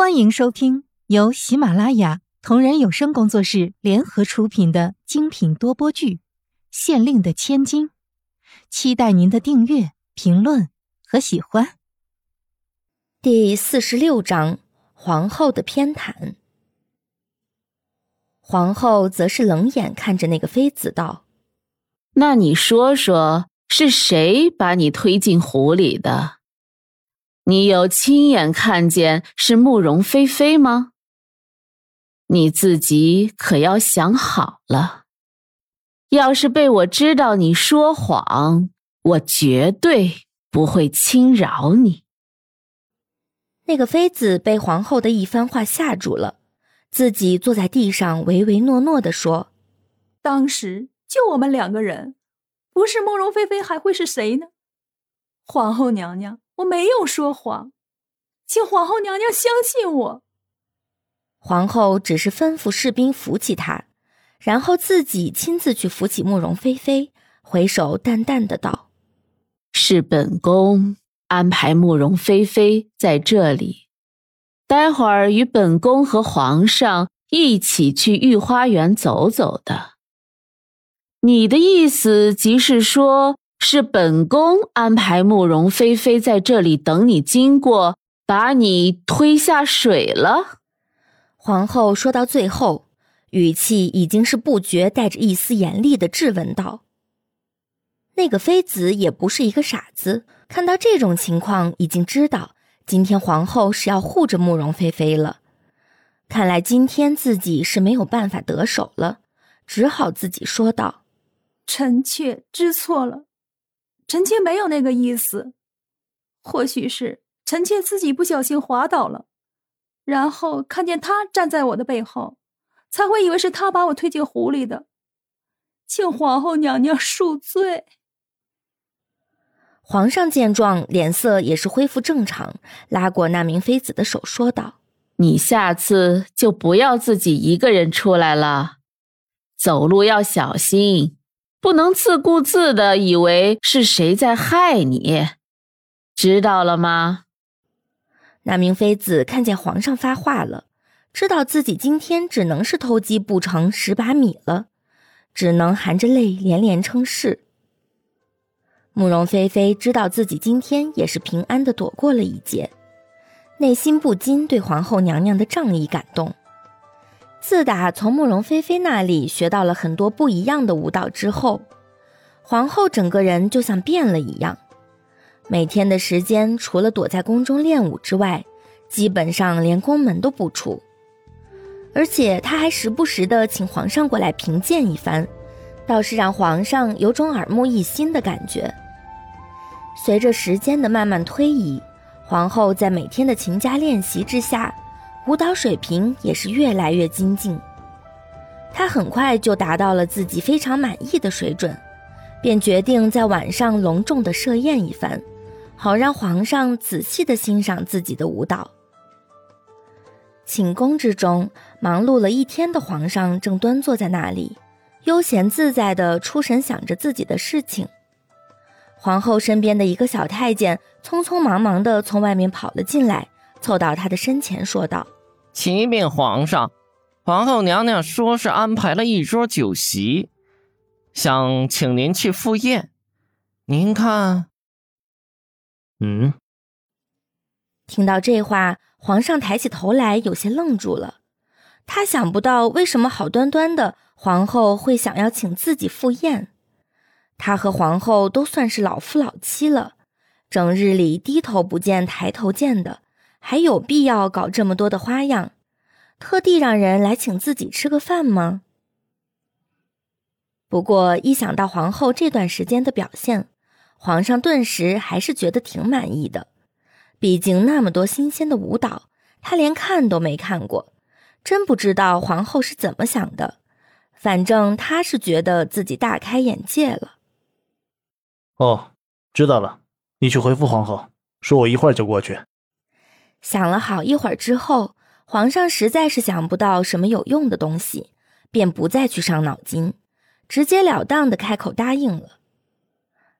欢迎收听由喜马拉雅同人有声工作室联合出品的精品多播剧《县令的千金》，期待您的订阅、评论和喜欢。第四十六章：皇后的偏袒。皇后则是冷眼看着那个妃子道：“那你说说，是谁把你推进湖里的？”你有亲眼看见是慕容菲菲吗？你自己可要想好了。要是被我知道你说谎，我绝对不会轻饶你。那个妃子被皇后的一番话吓住了，自己坐在地上唯唯诺诺的说：“当时就我们两个人，不是慕容菲菲还会是谁呢？皇后娘娘。”我没有说谎，请皇后娘娘相信我。皇后只是吩咐士兵扶起她，然后自己亲自去扶起慕容菲菲，回首淡淡的道：“是本宫安排慕容菲菲在这里，待会儿与本宫和皇上一起去御花园走走的。你的意思即是说？”是本宫安排慕容菲菲在这里等你经过，把你推下水了。皇后说到最后，语气已经是不觉带着一丝严厉的质问道：“那个妃子也不是一个傻子，看到这种情况，已经知道今天皇后是要护着慕容菲菲了。看来今天自己是没有办法得手了，只好自己说道：‘臣妾知错了。’”臣妾没有那个意思，或许是臣妾自己不小心滑倒了，然后看见他站在我的背后，才会以为是他把我推进湖里的，请皇后娘娘恕罪。皇上见状，脸色也是恢复正常，拉过那名妃子的手，说道：“你下次就不要自己一个人出来了，走路要小心。”不能自顾自的以为是谁在害你，知道了吗？那名妃子看见皇上发话了，知道自己今天只能是偷鸡不成蚀把米了，只能含着泪连连称是。慕容菲菲知道自己今天也是平安的躲过了一劫，内心不禁对皇后娘娘的仗义感动。自打从慕容菲菲那里学到了很多不一样的舞蹈之后，皇后整个人就像变了一样。每天的时间，除了躲在宫中练舞之外，基本上连宫门都不出。而且她还时不时的请皇上过来评鉴一番，倒是让皇上有种耳目一新的感觉。随着时间的慢慢推移，皇后在每天的勤加练习之下。舞蹈水平也是越来越精进，他很快就达到了自己非常满意的水准，便决定在晚上隆重的设宴一番，好让皇上仔细的欣赏自己的舞蹈。寝宫之中，忙碌了一天的皇上正端坐在那里，悠闲自在的出神想着自己的事情。皇后身边的一个小太监匆匆忙忙的从外面跑了进来。凑到他的身前说道：“启禀皇上，皇后娘娘说是安排了一桌酒席，想请您去赴宴。您看。”嗯。听到这话，皇上抬起头来，有些愣住了。他想不到为什么好端端的皇后会想要请自己赴宴。他和皇后都算是老夫老妻了，整日里低头不见抬头见的。还有必要搞这么多的花样，特地让人来请自己吃个饭吗？不过一想到皇后这段时间的表现，皇上顿时还是觉得挺满意的。毕竟那么多新鲜的舞蹈，他连看都没看过，真不知道皇后是怎么想的。反正他是觉得自己大开眼界了。哦，知道了，你去回复皇后，说我一会儿就过去。想了好一会儿之后，皇上实在是想不到什么有用的东西，便不再去伤脑筋，直截了当的开口答应了。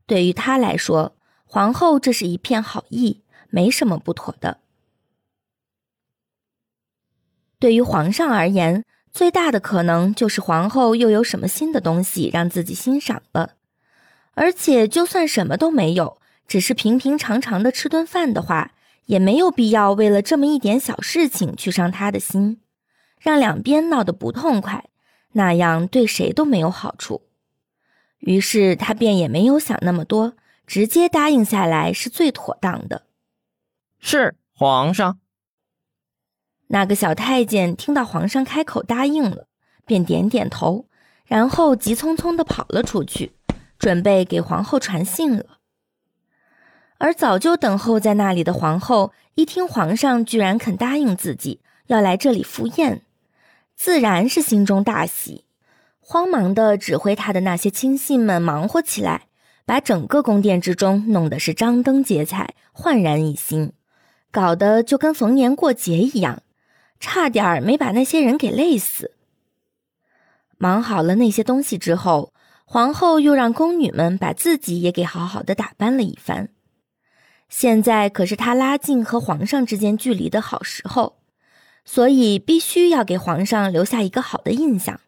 对于他来说，皇后这是一片好意，没什么不妥的。对于皇上而言，最大的可能就是皇后又有什么新的东西让自己欣赏了。而且，就算什么都没有，只是平平常常的吃顿饭的话，也没有必要为了这么一点小事情去伤他的心，让两边闹得不痛快，那样对谁都没有好处。于是他便也没有想那么多，直接答应下来是最妥当的。是皇上。那个小太监听到皇上开口答应了，便点点头，然后急匆匆地跑了出去，准备给皇后传信了。而早就等候在那里的皇后，一听皇上居然肯答应自己要来这里赴宴，自然是心中大喜。慌忙的指挥他的那些亲信们忙活起来，把整个宫殿之中弄得是张灯结彩、焕然一新，搞得就跟逢年过节一样，差点儿没把那些人给累死。忙好了那些东西之后，皇后又让宫女们把自己也给好好的打扮了一番。现在可是她拉近和皇上之间距离的好时候，所以必须要给皇上留下一个好的印象。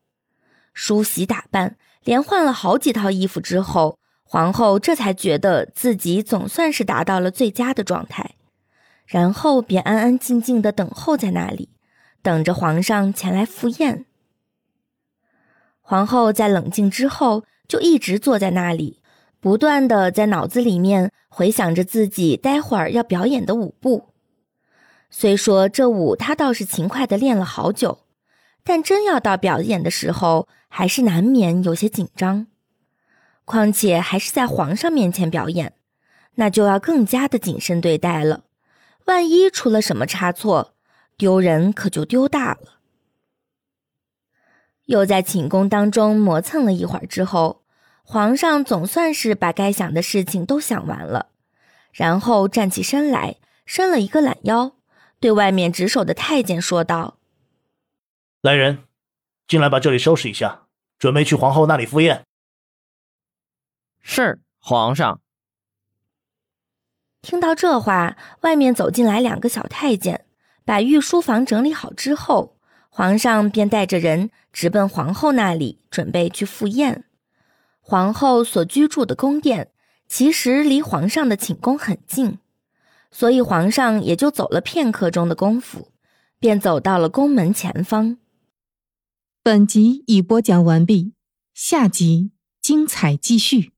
梳洗打扮，连换了好几套衣服之后，皇后这才觉得自己总算是达到了最佳的状态，然后便安安静静的等候在那里，等着皇上前来赴宴。皇后在冷静之后，就一直坐在那里，不断的在脑子里面回想着自己待会儿要表演的舞步。虽说这舞他倒是勤快的练了好久。但真要到表演的时候，还是难免有些紧张。况且还是在皇上面前表演，那就要更加的谨慎对待了。万一出了什么差错，丢人可就丢大了。又在寝宫当中磨蹭了一会儿之后，皇上总算是把该想的事情都想完了，然后站起身来，伸了一个懒腰，对外面值守的太监说道。来人，进来把这里收拾一下，准备去皇后那里赴宴。是皇上。听到这话，外面走进来两个小太监，把御书房整理好之后，皇上便带着人直奔皇后那里，准备去赴宴。皇后所居住的宫殿其实离皇上的寝宫很近，所以皇上也就走了片刻钟的功夫，便走到了宫门前方。本集已播讲完毕，下集精彩继续。